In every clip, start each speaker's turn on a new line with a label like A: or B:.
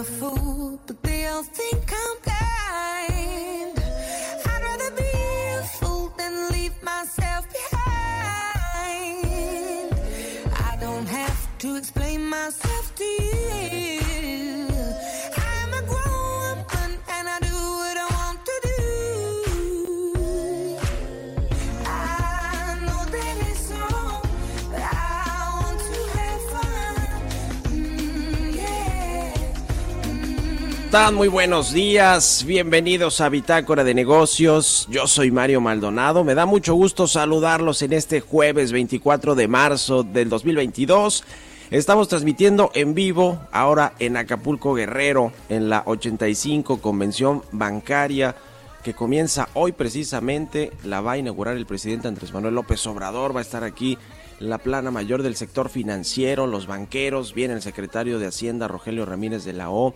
A: A fool, but they all think I'm blind. I'd rather be a fool than leave myself behind. I don't have to explain myself to you.
B: Muy buenos días, bienvenidos a Bitácora de Negocios. Yo soy Mario Maldonado. Me da mucho gusto saludarlos en este jueves 24 de marzo del 2022. Estamos transmitiendo en vivo ahora en Acapulco Guerrero, en la 85 Convención Bancaria que comienza hoy precisamente. La va a inaugurar el presidente Andrés Manuel López Obrador. Va a estar aquí la plana mayor del sector financiero, los banqueros. Viene el secretario de Hacienda, Rogelio Ramírez de la O.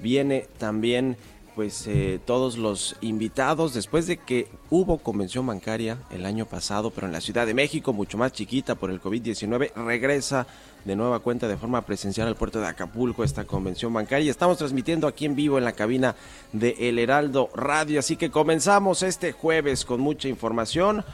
B: Viene también pues eh, todos los invitados después de que hubo convención bancaria el año pasado, pero en la Ciudad de México, mucho más chiquita por el COVID-19, regresa de nueva cuenta de forma presencial al puerto de Acapulco esta convención bancaria. Estamos transmitiendo aquí en vivo en la cabina de El Heraldo Radio, así que comenzamos este jueves con mucha información.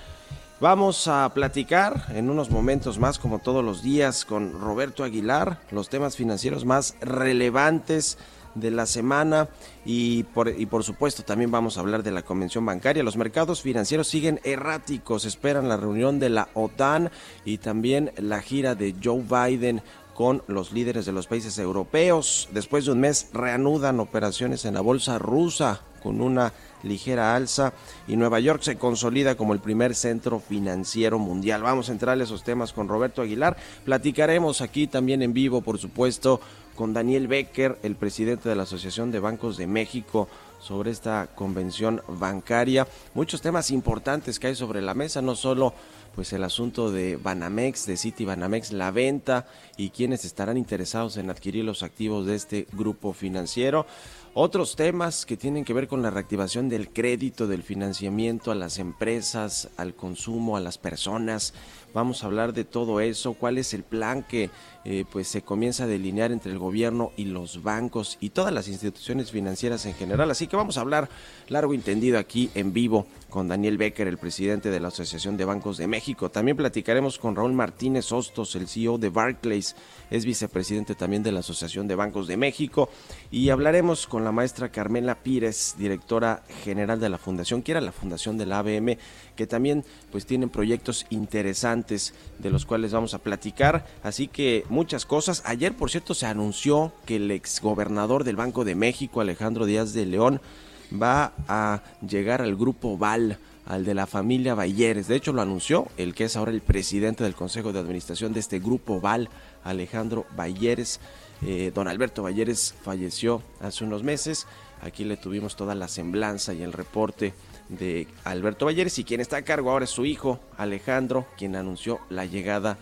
B: Vamos a platicar en unos momentos más, como todos los días, con Roberto Aguilar, los temas financieros más relevantes de la semana y por, y por supuesto también vamos a hablar de la convención bancaria. Los mercados financieros siguen erráticos, esperan la reunión de la OTAN y también la gira de Joe Biden con los líderes de los países europeos. Después de un mes reanudan operaciones en la bolsa rusa con una ligera alza y Nueva York se consolida como el primer centro financiero mundial. Vamos a entrar a esos temas con Roberto Aguilar. Platicaremos aquí también en vivo, por supuesto, con Daniel Becker, el presidente de la Asociación de Bancos de México, sobre esta convención bancaria. Muchos temas importantes que hay sobre la mesa, no solo pues el asunto de Banamex, de City Banamex, la venta y quienes estarán interesados en adquirir los activos de este grupo financiero. Otros temas que tienen que ver con la reactivación del crédito, del financiamiento a las empresas, al consumo, a las personas. Vamos a hablar de todo eso, cuál es el plan que eh, pues se comienza a delinear entre el gobierno y los bancos y todas las instituciones financieras en general. Así que vamos a hablar largo y entendido aquí en vivo con Daniel Becker, el presidente de la Asociación de Bancos de México. También platicaremos con Raúl Martínez Hostos, el CEO de Barclays, es vicepresidente también de la Asociación de Bancos de México. Y hablaremos con la maestra Carmela Pírez, directora general de la Fundación, que era la Fundación de la ABM, que también pues tienen proyectos interesantes de los cuales vamos a platicar. Así que muchas cosas. Ayer, por cierto, se anunció que el exgobernador del Banco de México, Alejandro Díaz de León, va a llegar al grupo VAL, al de la familia Bayeres. De hecho, lo anunció el que es ahora el presidente del Consejo de Administración de este grupo VAL, Alejandro Bayeres. Eh, don Alberto Bayeres falleció hace unos meses. Aquí le tuvimos toda la semblanza y el reporte de Alberto Bayeres y quien está a cargo ahora es su hijo Alejandro, quien anunció la llegada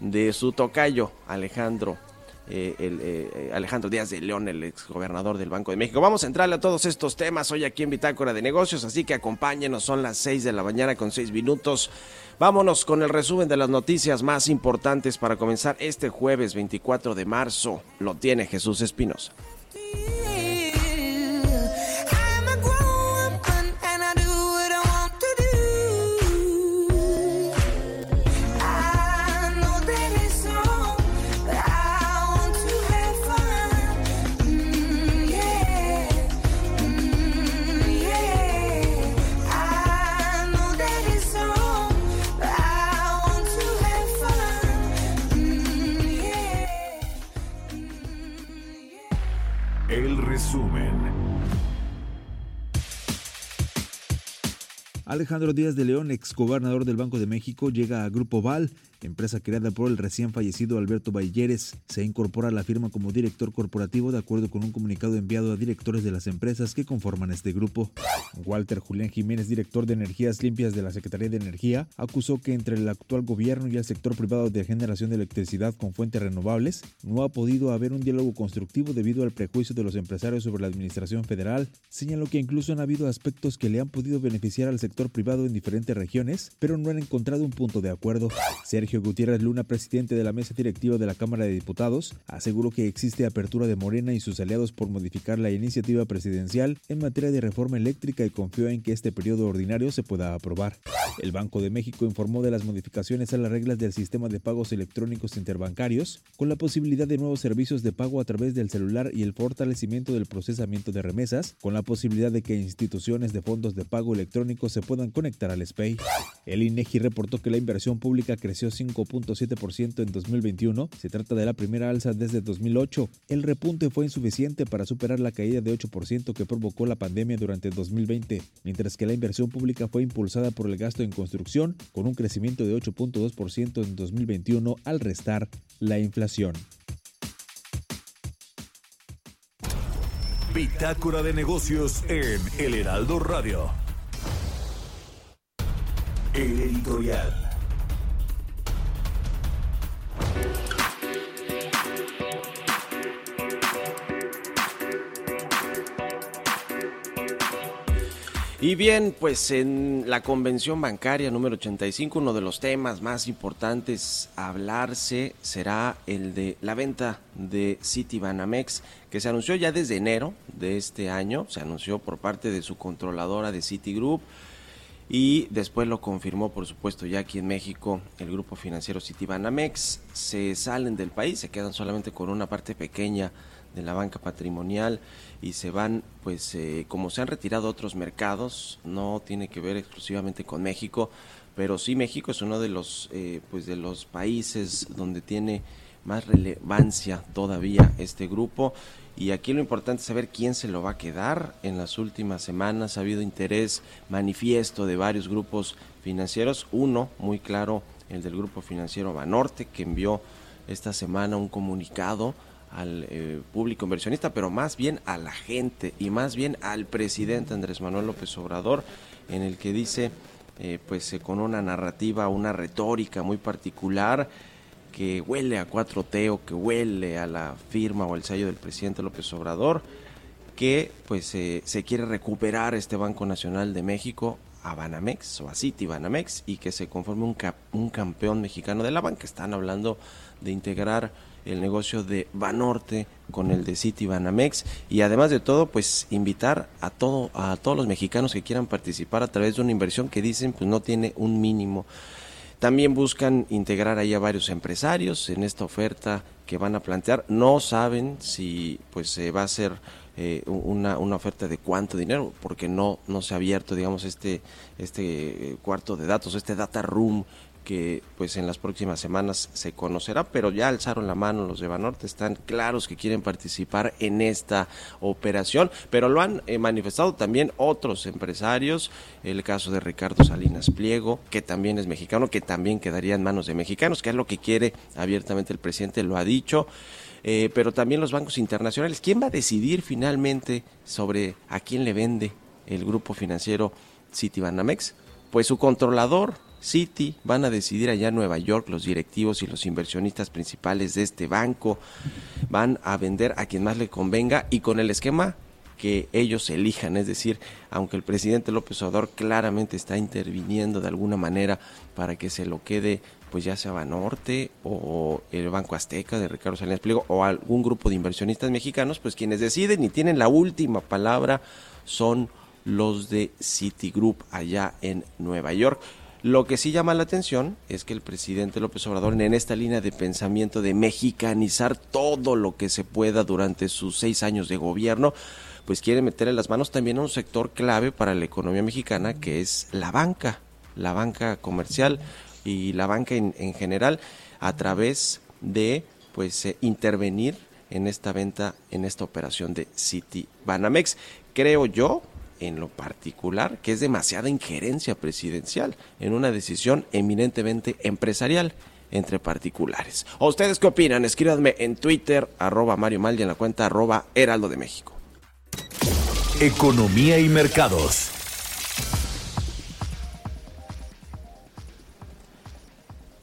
B: de su tocayo Alejandro eh, el, eh, Alejandro Díaz de León, el exgobernador del Banco de México. Vamos a entrarle a todos estos temas hoy aquí en Bitácora de Negocios, así que acompáñenos, son las 6 de la mañana con 6 minutos. Vámonos con el resumen de las noticias más importantes para comenzar este jueves 24 de marzo. Lo tiene Jesús Espinosa.
C: Alejandro Díaz de León, ex gobernador del Banco de México, llega a Grupo Val, empresa creada por el recién fallecido Alberto Balleres. Se incorpora a la firma como director corporativo de acuerdo con un comunicado enviado a directores de las empresas que conforman este grupo. Walter Julián Jiménez, director de Energías Limpias de la Secretaría de Energía, acusó que entre el actual gobierno y el sector privado de generación de electricidad con fuentes renovables no ha podido haber un diálogo constructivo debido al prejuicio de los empresarios sobre la administración federal. Señaló que incluso han habido aspectos que le han podido beneficiar al sector privado en diferentes regiones, pero no han encontrado un punto de acuerdo. Sergio Gutiérrez Luna, presidente de la mesa directiva de la Cámara de Diputados, aseguró que existe apertura de Morena y sus aliados por modificar la iniciativa presidencial en materia de reforma eléctrica y confió en que este periodo ordinario se pueda aprobar. El Banco de México informó de las modificaciones a las reglas del sistema de pagos electrónicos interbancarios, con la posibilidad de nuevos servicios de pago a través del celular y el fortalecimiento del procesamiento de remesas, con la posibilidad de que instituciones de fondos de pago electrónicos se puedan conectar al SPAY. El INEGI reportó que la inversión pública creció 5.7% en 2021. Se trata de la primera alza desde 2008. El repunte fue insuficiente para superar la caída de 8% que provocó la pandemia durante 2020, mientras que la inversión pública fue impulsada por el gasto en construcción, con un crecimiento de 8.2% en 2021 al restar la inflación.
D: Bitácora de negocios en El Heraldo Radio. Editorial.
B: Y bien, pues en la convención bancaria número 85, uno de los temas más importantes a hablarse será el de la venta de Citibanamex, que se anunció ya desde enero de este año, se anunció por parte de su controladora de Citigroup y después lo confirmó, por supuesto, ya aquí en México el grupo financiero Citibanamex. Se salen del país, se quedan solamente con una parte pequeña de la banca patrimonial y se van, pues eh, como se han retirado otros mercados, no tiene que ver exclusivamente con México, pero sí México es uno de los, eh, pues de los países donde tiene más relevancia todavía este grupo y aquí lo importante es saber quién se lo va a quedar. En las últimas semanas ha habido interés manifiesto de varios grupos financieros, uno muy claro, el del grupo financiero Banorte, que envió esta semana un comunicado al eh, público inversionista, pero más bien a la gente y más bien al presidente Andrés Manuel López Obrador, en el que dice, eh, pues eh, con una narrativa, una retórica muy particular, que huele a 4T o que huele a la firma o el sello del presidente López Obrador, que pues eh, se quiere recuperar este Banco Nacional de México a Banamex o a City Banamex y que se conforme un, campeón mexicano de la banca. Están hablando de integrar el negocio de Banorte con el de City Banamex y además de todo pues invitar a todo a todos los mexicanos que quieran participar a través de una inversión que dicen pues no tiene un mínimo también buscan integrar ahí a varios empresarios en esta oferta que van a plantear. No saben si pues se va a hacer eh, una, una oferta de cuánto dinero, porque no, no se ha abierto, digamos, este, este eh, cuarto de datos, este data room que pues en las próximas semanas se conocerá, pero ya alzaron la mano los de Banorte, están claros que quieren participar en esta operación, pero lo han eh, manifestado también otros empresarios, el caso de Ricardo Salinas Pliego, que también es mexicano, que también quedaría en manos de mexicanos, que es lo que quiere abiertamente el presidente, lo ha dicho. Eh, pero también los bancos internacionales. ¿Quién va a decidir finalmente sobre a quién le vende el grupo financiero Citibanamex? Pues su controlador, City, van a decidir allá en Nueva York los directivos y los inversionistas principales de este banco, van a vender a quien más le convenga y con el esquema que ellos elijan, es decir, aunque el presidente López Obrador claramente está interviniendo de alguna manera para que se lo quede pues ya sea Banorte o el Banco Azteca de Ricardo Salinas Pliego o algún grupo de inversionistas mexicanos, pues quienes deciden y tienen la última palabra son los de Citigroup allá en Nueva York. Lo que sí llama la atención es que el presidente López Obrador en esta línea de pensamiento de mexicanizar todo lo que se pueda durante sus seis años de gobierno, pues quiere meterle las manos también a un sector clave para la economía mexicana que es la banca, la banca comercial y la banca en, en general a través de pues eh, intervenir en esta venta, en esta operación de City Banamex. Creo yo, en lo particular, que es demasiada injerencia presidencial en una decisión eminentemente empresarial entre particulares. ¿O ustedes qué opinan? Escríbanme en Twitter, arroba Mario Mal en la cuenta arroba Heraldo de México.
D: Economía y mercados.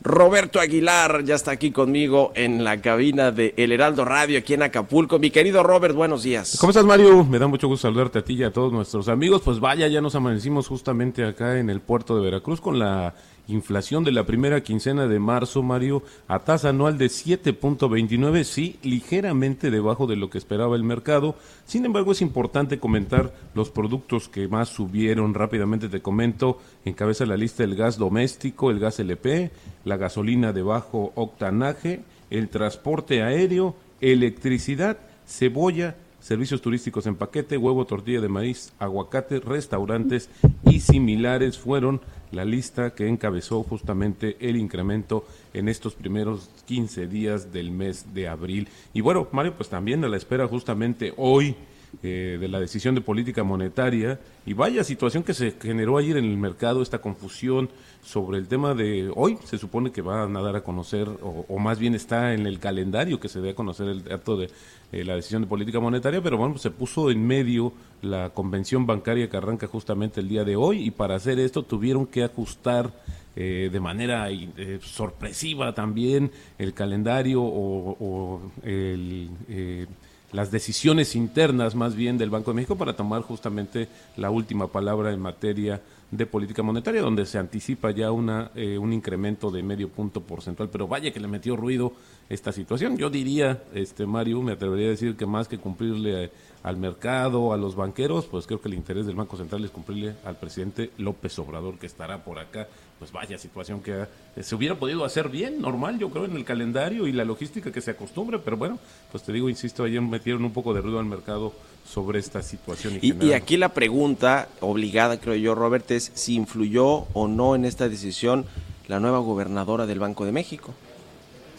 B: Roberto Aguilar ya está aquí conmigo en la cabina de El Heraldo Radio aquí en Acapulco. Mi querido Robert, buenos días.
E: ¿Cómo estás, Mario? Me da mucho gusto saludarte a ti y a todos nuestros amigos. Pues vaya, ya nos amanecimos justamente acá en el puerto de Veracruz con la inflación de la primera quincena de marzo, Mario, a tasa anual de 7.29, sí, ligeramente debajo de lo que esperaba el mercado. Sin embargo, es importante comentar los productos que más subieron. Rápidamente te comento, encabeza la lista el gas doméstico, el gas LP, la gasolina de bajo octanaje, el transporte aéreo, electricidad, cebolla, servicios turísticos en paquete, huevo, tortilla de maíz, aguacate, restaurantes y similares fueron la lista que encabezó justamente el incremento en estos primeros 15 días del mes de abril. Y bueno, Mario, pues también a la espera justamente hoy eh, de la decisión de política monetaria. Y vaya situación que se generó ayer en el mercado, esta confusión sobre el tema de hoy, se supone que van a dar a conocer, o, o más bien está en el calendario que se dé a conocer el dato de eh, la decisión de política monetaria, pero bueno, se puso en medio la convención bancaria que arranca justamente el día de hoy. Y para hacer esto tuvieron que ajustar eh, de manera eh, sorpresiva también el calendario o, o el, eh, las decisiones internas más bien del Banco de México para tomar justamente la última palabra en materia de política monetaria, donde se anticipa ya una, eh, un incremento de medio punto porcentual, pero vaya que le metió ruido esta situación. Yo diría, este Mario, me atrevería a decir que más que cumplirle eh, al mercado, a los banqueros, pues creo que el interés del Banco Central es cumplirle al presidente López Obrador, que estará por acá. Pues vaya situación que eh, se hubiera podido hacer bien, normal, yo creo, en el calendario y la logística que se acostumbre, pero bueno, pues te digo, insisto, ayer metieron un poco de ruido al mercado sobre esta situación.
B: Y, y, aquí la pregunta obligada, creo yo, Robert, es si influyó o no en esta decisión la nueva gobernadora del Banco de México.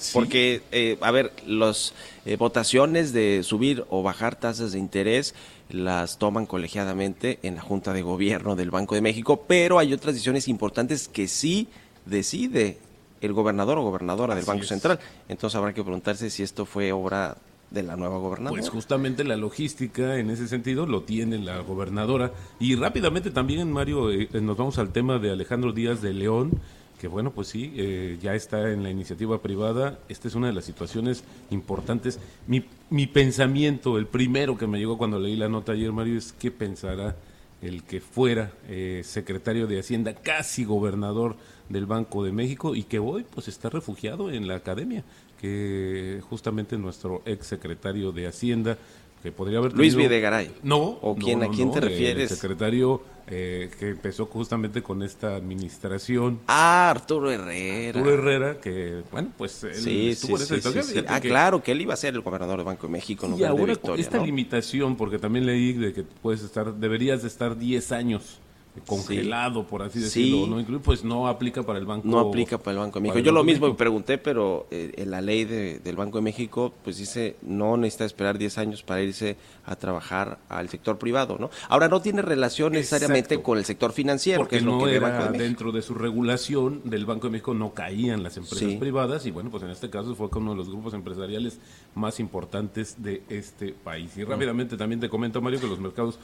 B: Sí. Porque, eh, a ver, las eh, votaciones de subir o bajar tasas de interés las toman colegiadamente en la Junta de Gobierno del Banco de México, pero hay otras decisiones importantes que sí decide el gobernador o gobernadora del Banco
E: es.
B: Central. Entonces habrá que preguntarse si esto fue obra de la nueva gobernadora.
E: Pues justamente la logística en ese sentido lo tiene la gobernadora. Y rápidamente también, Mario, eh, nos vamos al tema de Alejandro Díaz de León, que bueno, pues sí, eh, ya está en la iniciativa privada. Esta es una de las situaciones importantes. Mi, mi pensamiento, el primero que me llegó cuando leí la nota ayer, Mario, es qué pensará el que fuera eh, secretario de Hacienda, casi gobernador del Banco de México y que hoy pues está refugiado en la academia, que justamente nuestro ex secretario de Hacienda, que podría haber
B: Luis
E: tenido-
B: Videgaray.
E: No.
B: ¿O quién,
E: no,
B: a quién
E: no,
B: te
E: el
B: refieres?
E: secretario eh, que empezó justamente con esta administración.
B: Ah, Arturo Herrera.
E: Arturo Herrera, que, bueno, pues él
B: Sí,
E: estuvo
B: sí,
E: en esa
B: sí,
E: situación.
B: Ah,
E: que-
B: claro, que él iba a ser el gobernador del Banco de México en
E: y ahora
B: Victoria,
E: esta
B: ¿no?
E: limitación, porque también leí de que puedes estar, deberías de estar 10 años congelado, por así decirlo,
B: Sí.
E: ¿no? Pues no aplica para el Banco
B: No aplica para el Banco de México. Yo lo mismo me pregunté, pero eh, en la ley de- del Banco de México, pues dice, no necesita esperar 10 años para irse a trabajar al sector privado, ¿no? Ahora, no tiene relación necesariamente
E: Exacto.
B: con el sector financiero, que
E: Porque
B: lo
E: no
B: que Banco
E: era
B: de
E: dentro de su regulación del Banco de México, no caían las empresas
B: Sí.
E: privadas y bueno, pues en este caso fue con uno de los grupos empresariales más importantes de este país. Y rápidamente también te comento, Mario, que los mercados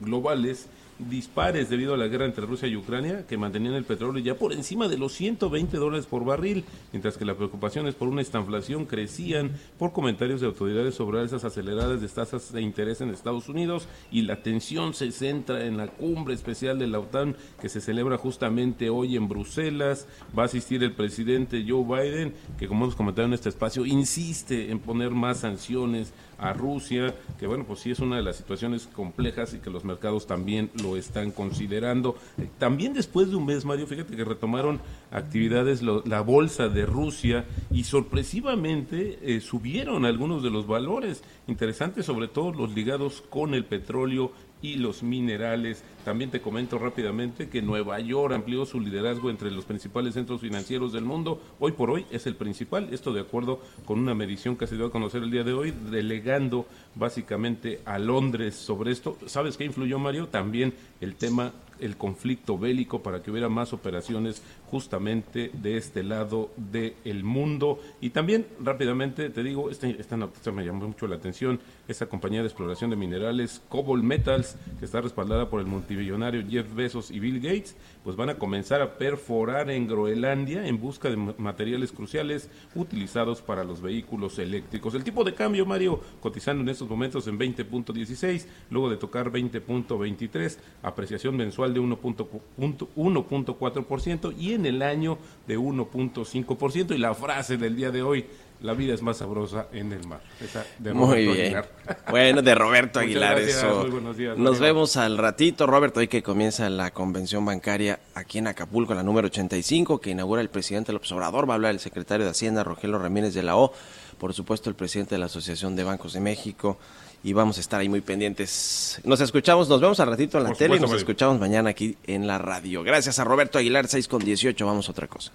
E: globales dispares debido a la guerra entre Rusia y Ucrania que mantenían el petróleo ya por encima de los 120 dólares por barril, mientras que las preocupaciones por una estanflación crecían por comentarios de autoridades sobre alzas aceleradas de tasas de interés en Estados Unidos y la tensión se centra en la cumbre especial de la OTAN que se celebra justamente hoy en Bruselas. Va a asistir el presidente Joe Biden, que como hemos comentado en este espacio, insiste en poner más sanciones a Rusia, que bueno, pues sí es una de las situaciones complejas y que los mercados también lo están considerando. Eh, También después de un mes, Mario, fíjate que retomaron actividades la bolsa de Rusia y sorpresivamente eh, subieron algunos de los valores interesantes, sobre todo los ligados con el petróleo y los minerales. También te comento rápidamente que Nueva York amplió su liderazgo entre los principales centros financieros del mundo. Hoy por hoy es el principal, esto de acuerdo con una medición que se dio a conocer el día de hoy, delegando básicamente a Londres sobre esto. ¿Sabes qué influyó, Mario? También el tema el conflicto bélico para que hubiera más operaciones justamente de este lado del mundo. Y también rápidamente te digo, este- esta noticia me llamó mucho la atención, esa compañía de exploración de minerales Cobalt Metals, que está respaldada por el multimillonario Jeff Bezos y Bill Gates, pues van a comenzar a perforar en Groenlandia en busca de ma- materiales cruciales utilizados para los vehículos eléctricos. El tipo de cambio, Mario, cotizando en estos momentos en 20.16, luego de tocar 20.23, apreciación mensual de 1.4% 1.4% y en el año de 1.5%. Y la frase del día de hoy, la vida es más sabrosa en el mar. Esa de
B: Muy bien.
E: Aguilar.
B: Bueno, de Roberto Aguilar,
E: gracias,
B: eso.
E: muy buenos días,
B: Nos vemos al ratito, Roberto, hoy que comienza la convención bancaria aquí en Acapulco, la número 85, que inaugura el presidente López Obrador. Va a hablar el secretario de Hacienda, Rogelio Ramírez de la O, por supuesto, el presidente de la Asociación de Bancos de México. Y vamos a estar ahí muy pendientes. Nos escuchamos, nos vemos al ratito en la
E: Por
B: tele y nos
E: Mario.
B: escuchamos mañana aquí en la radio. Gracias a Roberto Aguilar, 6 con 18. Vamos a otra cosa.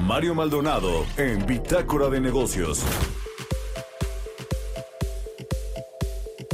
D: Mario Maldonado en Bitácora de Negocios.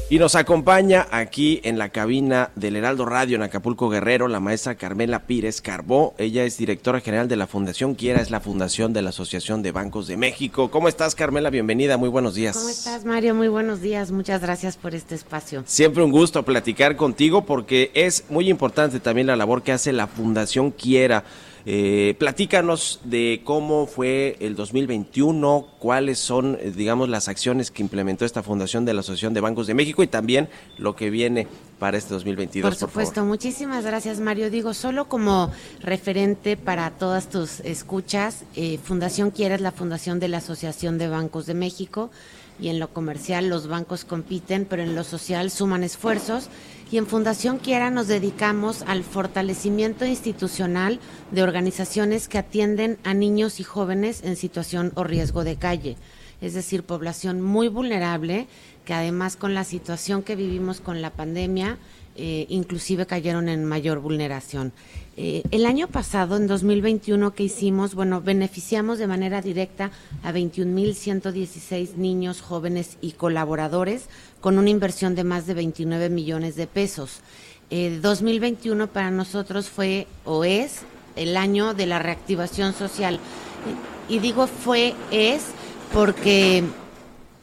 B: Y nos acompaña aquí en la cabina del Heraldo Radio en Acapulco Guerrero la maestra Carmela Pírez Carbó. Ella es directora general de la Fundación Quiera, es la fundación de la Asociación de Bancos de México. ¿Cómo estás, Carmela? Bienvenida, muy buenos días.
F: ¿Cómo estás, Mario? Muy buenos días. Muchas gracias por este espacio.
B: Siempre un gusto platicar contigo porque es muy importante también la labor que hace la Fundación Quiera. Eh, platícanos de cómo fue el 2021, cuáles son, eh, digamos, las acciones que implementó esta Fundación de la Asociación de Bancos de México y también lo que viene para este 2022.
F: Por supuesto, muchísimas gracias, Mario. Digo, solo como referente para todas tus escuchas, eh, Fundación Quiera es la fundación de la Asociación de Bancos de México y en lo comercial los bancos compiten, pero en lo social suman esfuerzos. Y en Fundación Quiera nos dedicamos al fortalecimiento institucional de organizaciones que atienden a niños y jóvenes en situación o riesgo de calle. Es decir, población muy vulnerable que además con la situación que vivimos con la pandemia, eh, inclusive cayeron en mayor vulneración. Eh, el año pasado, en 2021, que hicimos? Bueno, beneficiamos de manera directa a 21.116 niños, jóvenes y colaboradores con una inversión de más de 29 millones de pesos. Eh, 2021 para nosotros fue o es el año de la reactivación social. Y digo fue, es, porque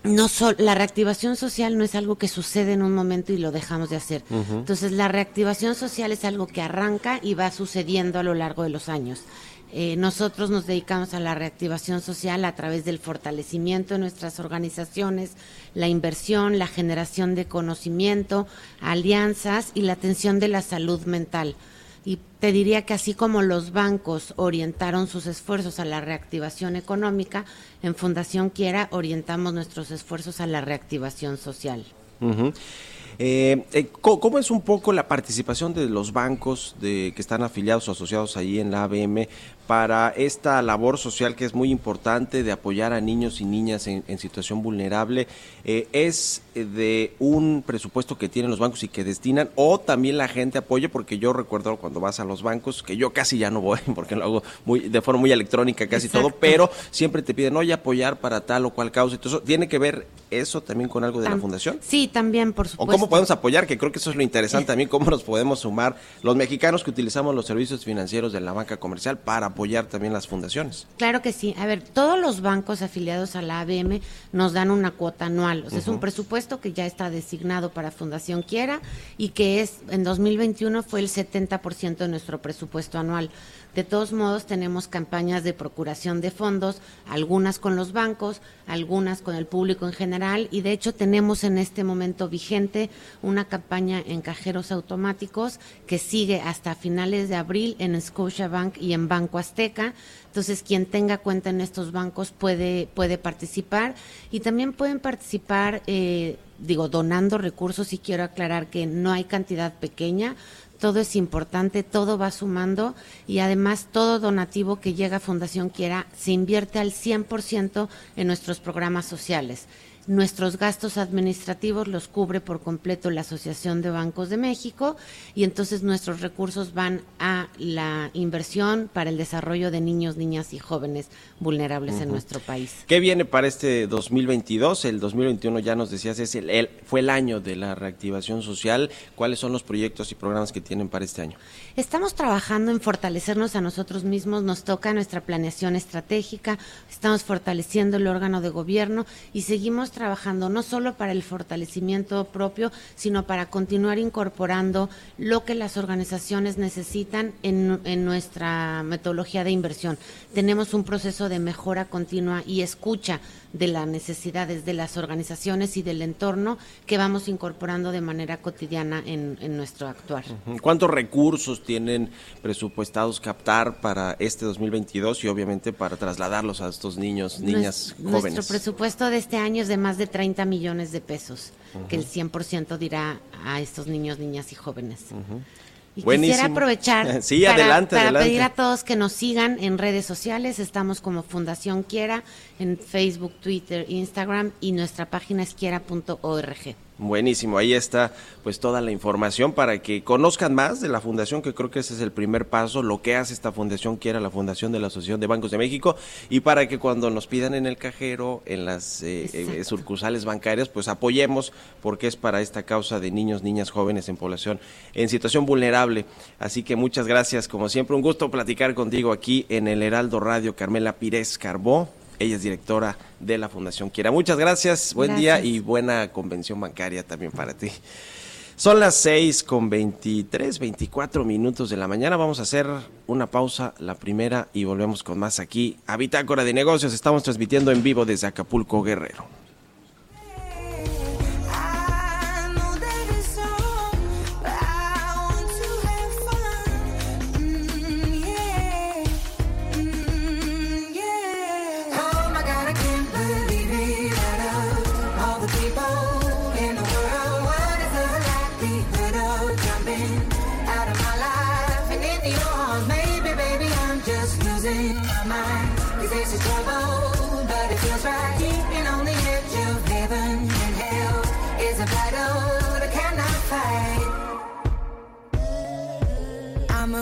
F: no sol- la reactivación social no es algo que sucede en un momento y lo dejamos de hacer. Entonces, la reactivación social es algo que arranca y va sucediendo a lo largo de los años. Eh, nosotros nos dedicamos a la reactivación social a través del fortalecimiento de nuestras organizaciones, la inversión, la generación de conocimiento, alianzas y la atención de la salud mental. Y te diría que así como los bancos orientaron sus esfuerzos a la reactivación económica, en Fundación Quiera orientamos nuestros esfuerzos a la reactivación social.
B: Eh, eh, ¿Cómo es un poco la participación de los bancos de, que están afiliados o asociados ahí en la ABM para esta labor social que es muy importante de apoyar a niños y niñas en, en situación vulnerable? Eh, ¿Es eh, de un presupuesto que tienen los bancos y que destinan o también la gente apoya? Porque yo recuerdo cuando vas a los bancos, que yo casi ya no voy porque lo hago muy, de forma muy electrónica casi todo, pero siempre te piden, oye, apoyar para tal o cual causa. Entonces, ¿tiene que ver eso también con algo de la fundación?
F: Sí, también, por
B: ¿O
F: supuesto.
B: cómo ¿Cómo podemos apoyar? Que creo que eso es lo interesante también, cómo nos podemos sumar los mexicanos que utilizamos los servicios financieros de la banca comercial para apoyar también las fundaciones.
F: Claro que sí. A ver, todos los bancos afiliados a la ABM nos dan una cuota anual. O sea, es un presupuesto que ya está designado para Fundación Quiera y que es, en 2021 fue el 70% de nuestro presupuesto anual. De todos modos, tenemos campañas de procuración de fondos, algunas con los bancos, algunas con el público en general, y de hecho tenemos en este momento vigente una campaña en cajeros automáticos que sigue hasta finales de abril en Scotiabank y en Banco Azteca. Entonces, quien tenga cuenta en estos bancos puede, puede participar. Y también pueden participar, eh, digo, donando recursos. Y quiero aclarar que no hay cantidad pequeña todo es importante, todo va sumando y además todo donativo que llega a Fundación Quiera se invierte al 100% en nuestros programas sociales. Nuestros gastos administrativos los cubre por completo la Asociación de Bancos de México y entonces nuestros recursos van a la inversión para el desarrollo de niños, niñas y jóvenes vulnerables en nuestro país.
B: ¿Qué viene para este 2022? El 2021 ya nos decías, es el, el- fue el año de la reactivación social. ¿Cuáles son los proyectos y programas que tienen para este año?
F: Estamos trabajando en fortalecernos a nosotros mismos, nos toca nuestra planeación estratégica, estamos fortaleciendo el órgano de gobierno y seguimos trabajando no solo para el fortalecimiento propio, sino para continuar incorporando lo que las organizaciones necesitan en, en nuestra metodología de inversión. Tenemos un proceso de mejora continua y escucha de las necesidades de las organizaciones y del entorno que vamos incorporando de manera cotidiana en, en nuestro actuar.
B: ¿Cuántos recursos tienen presupuestados captar para este 2022 y obviamente para trasladarlos a estos niños, niñas, jóvenes?
F: Nuestro presupuesto de este año es de más de 30 millones de pesos, que el 100% dirá a estos niños, niñas y jóvenes. Y
B: Buenísimo.
F: quisiera aprovechar
B: Sí,
F: para,
B: adelante,
F: para
B: adelante.
F: pedir a todos que nos sigan en redes sociales. Estamos como Fundación Quiera en Facebook, Twitter, Instagram y nuestra página es quiera.org.
B: Buenísimo, ahí está pues toda la información para que conozcan más de la fundación, que creo que ese es el primer paso, lo que hace esta fundación, que era la fundación de la Asociación de Bancos de México, y para que cuando nos pidan en el cajero, en las eh, eh, sucursales bancarias, pues apoyemos, porque es para esta causa de niños, niñas, jóvenes en población en situación vulnerable. Así que muchas gracias, como siempre, un gusto platicar contigo aquí en el Heraldo Radio, Carmela Pires Carbó. Ella es directora de la Fundación Quiera. Muchas gracias, buen día y buena convención bancaria también para ti. Son las 6 con 23, 24 minutos de la mañana. Vamos a hacer una pausa, la primera, y volvemos con más aquí a Bitácora de Negocios. Estamos transmitiendo en vivo desde Acapulco, Guerrero.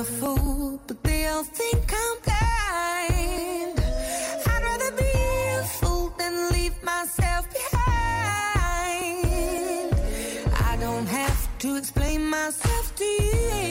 A: A fool, but they all think I'm blind. I'd rather be a fool than leave myself behind. I don't have to explain myself to you.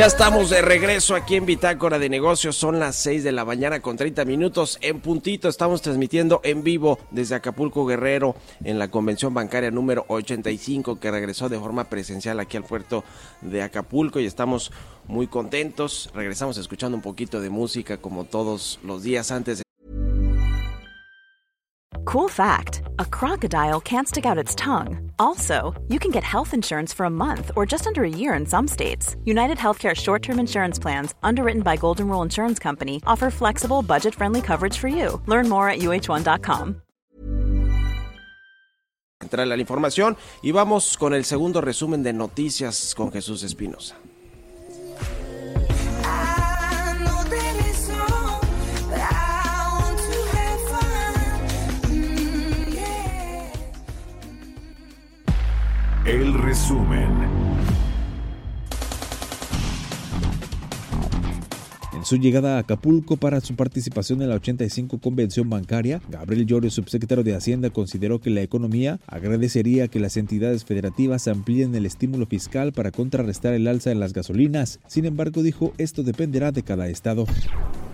B: Ya estamos de regreso aquí en Bitácora de Negocios. Son las 6 de la mañana con 30 minutos. En puntito estamos transmitiendo en vivo desde Acapulco Guerrero en la convención bancaria número 85 que regresó de forma presencial aquí al puerto de Acapulco y estamos muy contentos. Regresamos escuchando un poquito de música como todos los días antes de
G: Cool fact a crocodile can't stick out its tongue. Also, you can get health insurance for a month or just under a year in some states. United Healthcare short term insurance plans, underwritten by Golden Rule Insurance Company, offer flexible, budget friendly coverage for you. Learn more at uh1.com.
B: entrar la información y vamos con el segundo resumen de noticias con Jesús Espinosa.
D: El resumen.
C: En su llegada a Acapulco para su participación en la 85 Convención Bancaria, Gabriel Llorio, subsecretario de Hacienda, consideró que la economía agradecería que las entidades federativas amplíen el estímulo fiscal para contrarrestar el alza en las gasolinas. Sin embargo, dijo, esto dependerá de cada estado.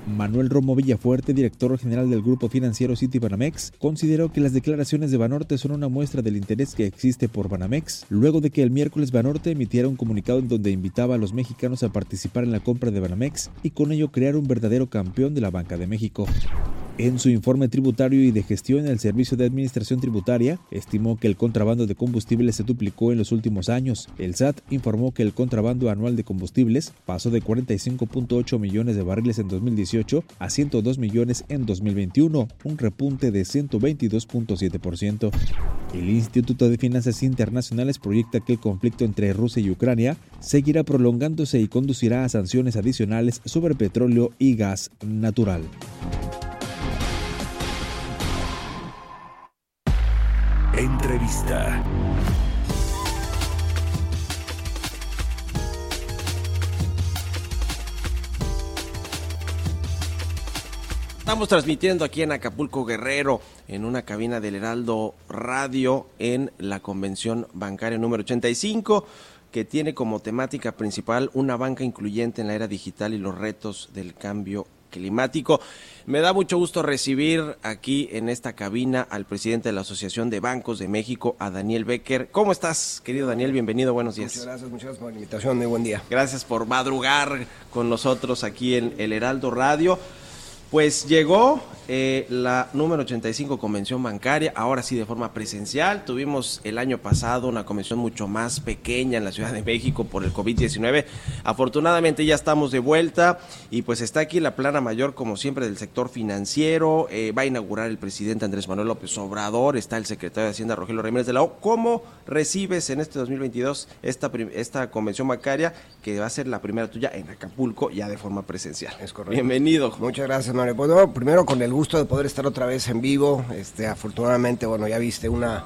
C: Manuel Romo Villafuerte, director general del grupo financiero Citibanamex, consideró que las declaraciones de Banorte son una muestra del interés que existe por Banamex, luego de que el miércoles Banorte emitiera un comunicado en donde invitaba a los mexicanos a participar en la compra de Banamex y con ello crear un verdadero campeón de la banca de México. En su informe tributario y de gestión, el Servicio de Administración Tributaria estimó que el contrabando de combustibles se duplicó en los últimos años. El SAT informó que el contrabando anual de combustibles pasó de 45.8 millones de barriles en 2018 a 102 millones en 2021, un repunte de 122.7%. El Instituto de Finanzas Internacionales proyecta que el conflicto entre Rusia y Ucrania seguirá prolongándose y conducirá a sanciones adicionales sobre petróleo y gas natural.
D: Entrevista.
B: Estamos transmitiendo aquí en Acapulco Guerrero, en una cabina del Heraldo Radio, en la convención bancaria número 85, que tiene como temática principal una banca incluyente en la era digital y los retos del cambio climático. Me da mucho gusto recibir aquí en esta cabina al presidente de la Asociación de Bancos de México, a Daniel Becker. ¿Cómo estás, querido Daniel? Bienvenido, buenos días.
H: Muchas gracias, muchas gracias por la invitación. Muy buen día.
B: Gracias por madrugar con nosotros aquí en el Heraldo Radio. Pues llegó eh, la número 85 convención bancaria, ahora sí de forma presencial. Tuvimos el año pasado una convención mucho más pequeña en la Ciudad de México por el COVID-19. Afortunadamente ya estamos de vuelta y pues está aquí la plana mayor como siempre del sector financiero. Eh, va a inaugurar el presidente Andrés Manuel López Obrador, está el secretario de Hacienda Rogelio Ramírez de la O. ¿Cómo recibes en este 2022 esta, esta convención bancaria que va a ser la primera tuya en Acapulco ya de forma presencial?
H: Es correcto.
B: Bienvenido.
H: Muchas gracias, Mario. Pues, no, primero con el gusto de poder estar otra vez en vivo. Este, afortunadamente, bueno, ya viste una,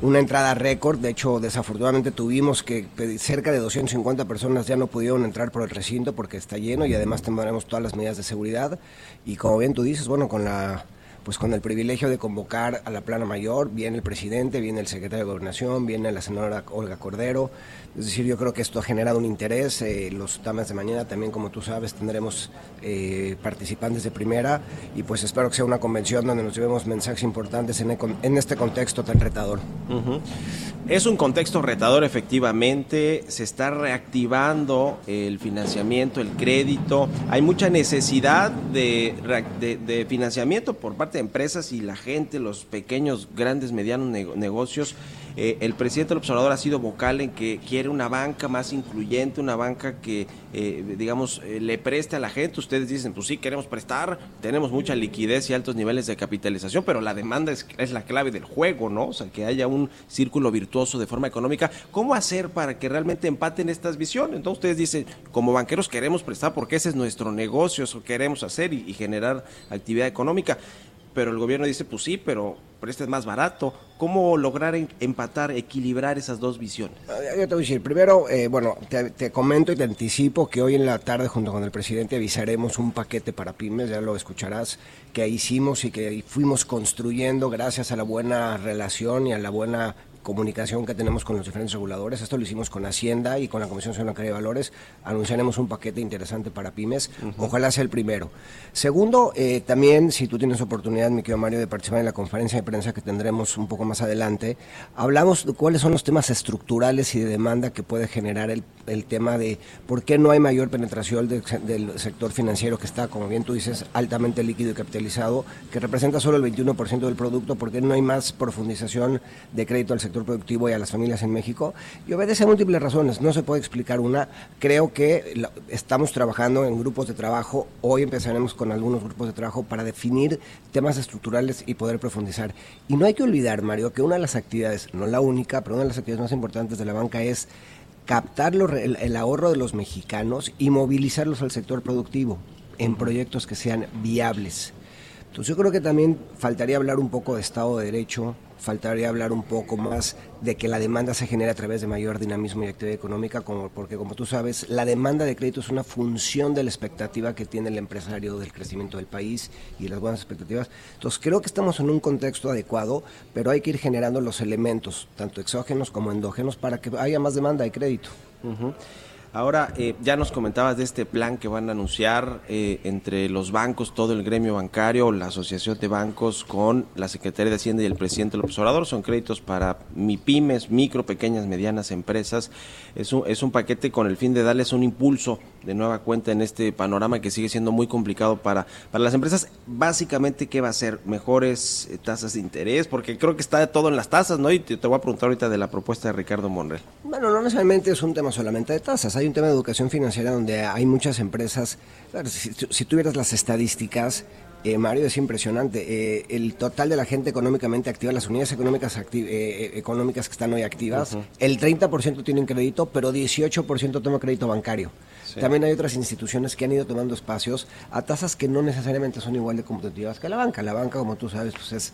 H: una entrada récord. De hecho, desafortunadamente tuvimos que cerca de 250 personas ya no pudieron entrar por el recinto porque está lleno y además tendremos todas las medidas de seguridad. Y como bien tú dices, bueno, con la pues con el privilegio de convocar a la plana mayor, viene el presidente, viene el secretario de Gobernación, viene la senadora Olga Cordero. Es decir, yo creo que esto ha generado un interés. eh, los damas de mañana también, como tú sabes, tendremos eh, participantes de primera y pues espero que sea una convención donde nos llevemos mensajes importantes en, e- en este contexto tan retador.
B: Es un contexto retador, efectivamente. Se está reactivando el financiamiento, el crédito. Hay mucha necesidad de, financiamiento por parte de empresas y la gente, los pequeños, grandes, medianos nego- negocios. Eh, el presidente del observador ha sido vocal en que quiere una banca más incluyente, una banca que, eh, digamos, eh, le preste a la gente. Ustedes dicen, pues sí, queremos prestar, tenemos mucha liquidez y altos niveles de capitalización, pero la demanda es, la clave del juego, ¿no? O sea, que haya un círculo virtuoso de forma económica. ¿Cómo hacer para que realmente empaten estas visiones? Entonces ustedes dicen, como banqueros queremos prestar porque ese es nuestro negocio, eso queremos hacer y generar actividad económica. Pero el gobierno dice, pues sí, pero prestes más barato. ¿Cómo lograr empatar, equilibrar esas dos visiones?
H: Ah, Yo te voy a decir, primero, eh, bueno, te comento y te anticipo que hoy en la tarde junto con el presidente avisaremos un paquete para pymes, ya lo escucharás, que hicimos y que fuimos construyendo gracias a la buena relación y a la buena comunicación que tenemos con los diferentes reguladores. Esto lo hicimos con Hacienda y con la Comisión Nacional de Valores. Anunciaremos un paquete interesante para pymes. Ojalá sea el primero. Segundo, eh, también si tú tienes oportunidad, mi querido Mario, de participar en la conferencia de prensa que tendremos un poco más adelante, hablamos de cuáles son los temas estructurales y de demanda que puede generar el, el tema de por qué no hay mayor penetración del sector financiero que está, como bien tú dices, altamente líquido y capitalizado, que representa solo el 21% del producto, por qué no hay más profundización de crédito al sector productivo y a las familias en México. Y obedece a múltiples razones, no se puede explicar una. Creo que estamos trabajando en grupos de trabajo, hoy empezaremos con algunos grupos de trabajo para definir temas estructurales y poder profundizar. Y no hay que olvidar, Mario, que una de las actividades, no la única, pero una de las actividades más importantes de la banca es captar re- el, el ahorro de los mexicanos y movilizarlos al sector productivo en proyectos que sean viables. Entonces yo creo que también faltaría hablar un poco de Estado de Derecho, faltaría hablar un poco más de que la demanda se genere a través de mayor dinamismo y actividad económica, como, porque como tú sabes, la demanda de crédito es una función de la expectativa que tiene el empresario del crecimiento del país y las buenas expectativas. Entonces creo que estamos en un contexto adecuado, pero hay que ir generando los elementos, tanto exógenos como endógenos, para que haya más demanda de crédito.
B: Ahora, eh, ya nos comentabas de este plan que van a anunciar eh, entre los bancos, todo el gremio bancario, la Asociación de Bancos con la Secretaría de Hacienda y el presidente López Obrador. Son créditos para MIPIMES, micro, pequeñas, medianas empresas. Es un, es un paquete con el fin de darles un impulso de nueva cuenta en este panorama que sigue siendo muy complicado para, para las empresas. Básicamente, ¿qué va a ser? ¿Mejores eh, tasas de interés? Porque creo que está todo en las tasas, ¿no? Y te, voy a preguntar ahorita de la propuesta de Ricardo Monreal.
H: Bueno, no necesariamente es un tema solamente de tasas, un tema de educación financiera donde hay muchas empresas, si, si tuvieras las estadísticas, eh, Mario, es impresionante, eh, el total de la gente económicamente activa, las unidades económicas, eh, eh, económicas que están hoy activas,
B: Ujú.
H: el 30% tienen crédito, pero 18% toma crédito bancario.
B: Sí.
H: También hay otras instituciones que han ido tomando espacios a tasas que no necesariamente son igual de competitivas que la banca. La banca, como tú sabes, pues es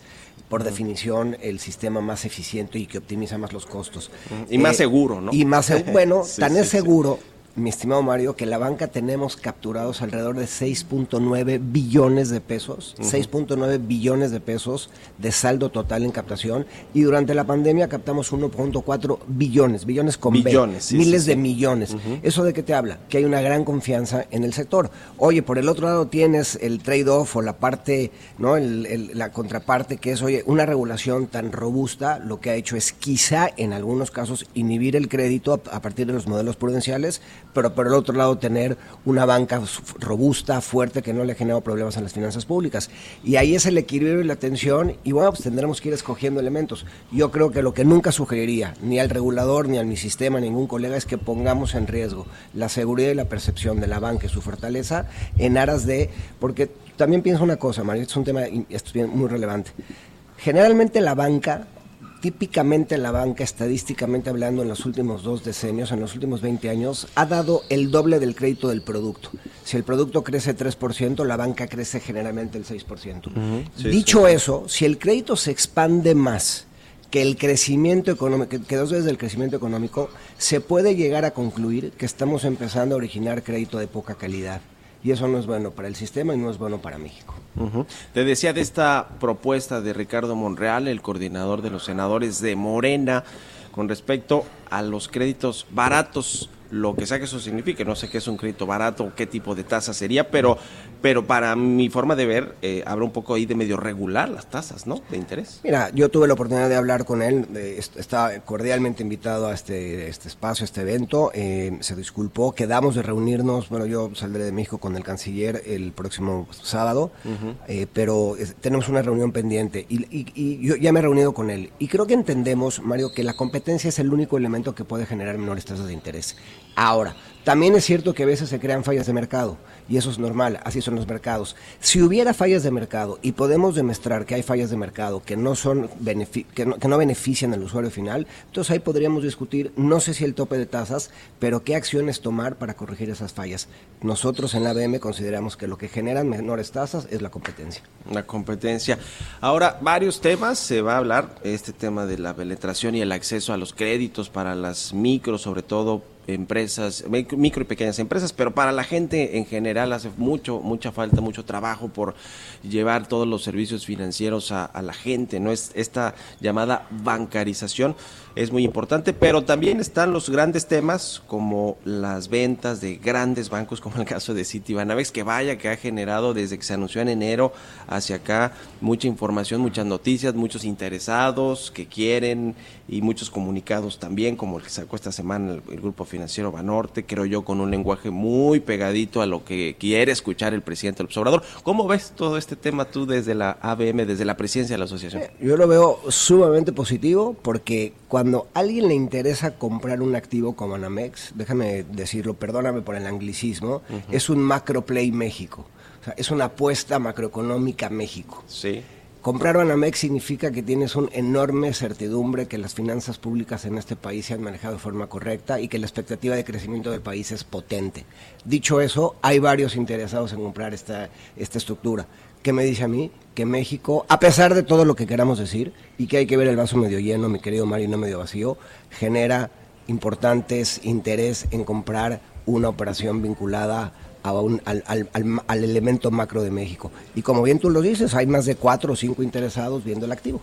H: por definición el sistema más eficiente y que optimiza más los costos.
B: Y más seguro, ¿no?
H: Y más bueno,
B: Sí,
H: tan
B: sí,
H: es seguro, mi estimado Mario, que la banca tenemos capturados alrededor de 6.9 billones de pesos,
B: Ujú.
H: 6.9 billones de pesos de saldo total en captación y durante la pandemia captamos 1.4 billones, billones con B,
B: Billones, sí,
H: miles
B: sí,
H: de millones. ¿Eso de qué te habla? Que hay una gran confianza en el sector. Oye, por el otro lado tienes el trade-off o la parte, ¿no? El- el- la contraparte que es, oye, una regulación tan robusta lo que ha hecho es quizá en algunos casos inhibir el crédito a, a partir de los modelos prudenciales, pero por el otro lado tener una banca robusta, fuerte, que no le genera problemas a las finanzas públicas. Y ahí es el equilibrio y la tensión y bueno, pues tendremos que ir escogiendo elementos. Yo creo que lo que nunca sugeriría, ni al regulador, ni a mi sistema, ningún colega, es que pongamos en riesgo la seguridad y la percepción de la banca y su fortaleza en aras de, porque también pienso una cosa, Mario, es un tema muy relevante. Generalmente la banca, típicamente la banca, estadísticamente hablando, en los últimos dos decenios, en los últimos 20 años, ha dado el doble del crédito del producto. Si el producto crece 3%, la banca crece generalmente el 6%.
B: Sí,
H: Dicho eso, si el crédito se expande más que el crecimiento económico, que- que dos veces del crecimiento económico, se puede llegar a concluir que estamos empezando a originar crédito de poca calidad. Y eso no es bueno para el sistema y no es bueno para México.
B: Te decía de esta propuesta de Ricardo Monreal, el coordinador de los senadores de Morena, con respecto a los créditos baratos, lo que sea que eso signifique. No sé qué es un crédito barato o qué tipo de tasa sería, pero, pero para mi forma de ver, eh, habrá un poco ahí de medio regular las tasas, ¿no? De interés.
H: Mira, yo tuve la oportunidad de hablar con él, de- est- estaba cordialmente invitado a este, este espacio, a este evento, eh, se disculpó, quedamos de reunirnos, bueno, yo saldré de México con el canciller el próximo sábado, eh, pero es- tenemos una reunión pendiente y, y- y yo ya me he reunido con él y creo que entendemos, Mario, que la competencia es el único elemento que puede generar menores tasas de interés. Ahora, también es cierto que a veces se crean fallas de mercado y eso es normal, así son los mercados. Si hubiera fallas de mercado y podemos demostrar que hay fallas de mercado que no son benefi- que no, que no benefician al usuario final, entonces ahí podríamos discutir, no sé si el tope de tasas, pero qué acciones tomar para corregir esas fallas. Nosotros en la ABM consideramos que lo que generan menores tasas es la competencia.
B: La competencia. Ahora, varios temas, se va a hablar, este tema de la penetración y el acceso a los créditos para las micros, sobre todo empresas, mic- micro y pequeñas empresas, pero para la gente en general hace mucho, mucha falta, mucho trabajo por llevar todos los servicios financieros a, a la gente, ¿no? Es esta llamada bancarización es muy importante, pero también están los grandes temas como las ventas de grandes bancos, como el caso de Citibanamex, que vaya que ha generado desde que se anunció en enero hacia acá mucha información, muchas noticias, muchos interesados que quieren y muchos comunicados también, como el que sacó esta semana el, el grupo financiero Banorte, creo yo, con un lenguaje muy pegadito a lo que quiere escuchar el presidente del observador. ¿Cómo ves todo este tema tú desde la ABM, desde la presidencia de la asociación?
H: Yo lo veo sumamente positivo porque cuando a alguien le interesa comprar un activo como Anamex, déjame decirlo, perdóname por el anglicismo, es un macro play México. O sea, es una apuesta macroeconómica México.
B: Sí.
H: Comprar Banamex significa que tienes una enorme certidumbre que las finanzas públicas en este país se han manejado de forma correcta y que la expectativa de crecimiento del país es potente. Dicho eso, hay varios interesados en comprar esta, esta estructura. ¿Qué me dice a mí? Que México, a pesar de todo lo que queramos decir, y que hay que ver el vaso medio lleno, mi querido Mario, no medio vacío, genera importantes interés en comprar una operación vinculada a un- al, al- al- al elemento macro de México. Y como bien tú lo dices, hay más de cuatro o cinco interesados viendo el activo.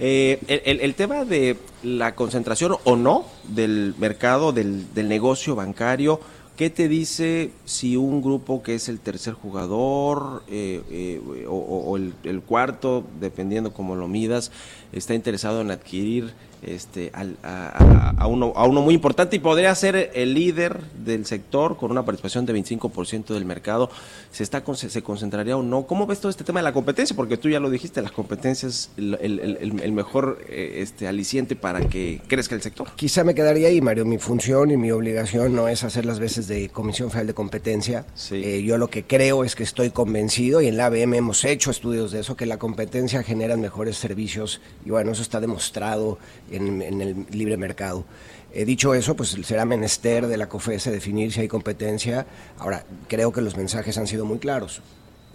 B: Eh, el, tema de la concentración o no del mercado, del, del negocio bancario, ¿qué te dice si un grupo que es el tercer jugador eh, eh, o, el cuarto, dependiendo cómo lo midas, está interesado en adquirir este, al- a, a- a uno, a uno muy importante y podría ser el líder del sector con una participación de 25% del mercado, ¿se, está, se concentraría o no? ¿Cómo ves todo este tema de la competencia? Porque tú ya lo dijiste, la competencia es el, el- el- el mejor eh, este, aliciente para que crezca el sector.
H: Quizá me quedaría ahí, Mario. Mi función y mi obligación no es hacer las veces de Comisión Federal de Competencia.
B: Sí.
H: Eh, yo lo que creo es que estoy convencido, y en la ABM hemos hecho estudios de eso, que la competencia genera mejores servicios, y bueno, eso está demostrado en, en el libre mercado. Eh, dicho eso, pues será menester de la COFESE definir si hay competencia. Ahora, creo que los mensajes han sido muy claros.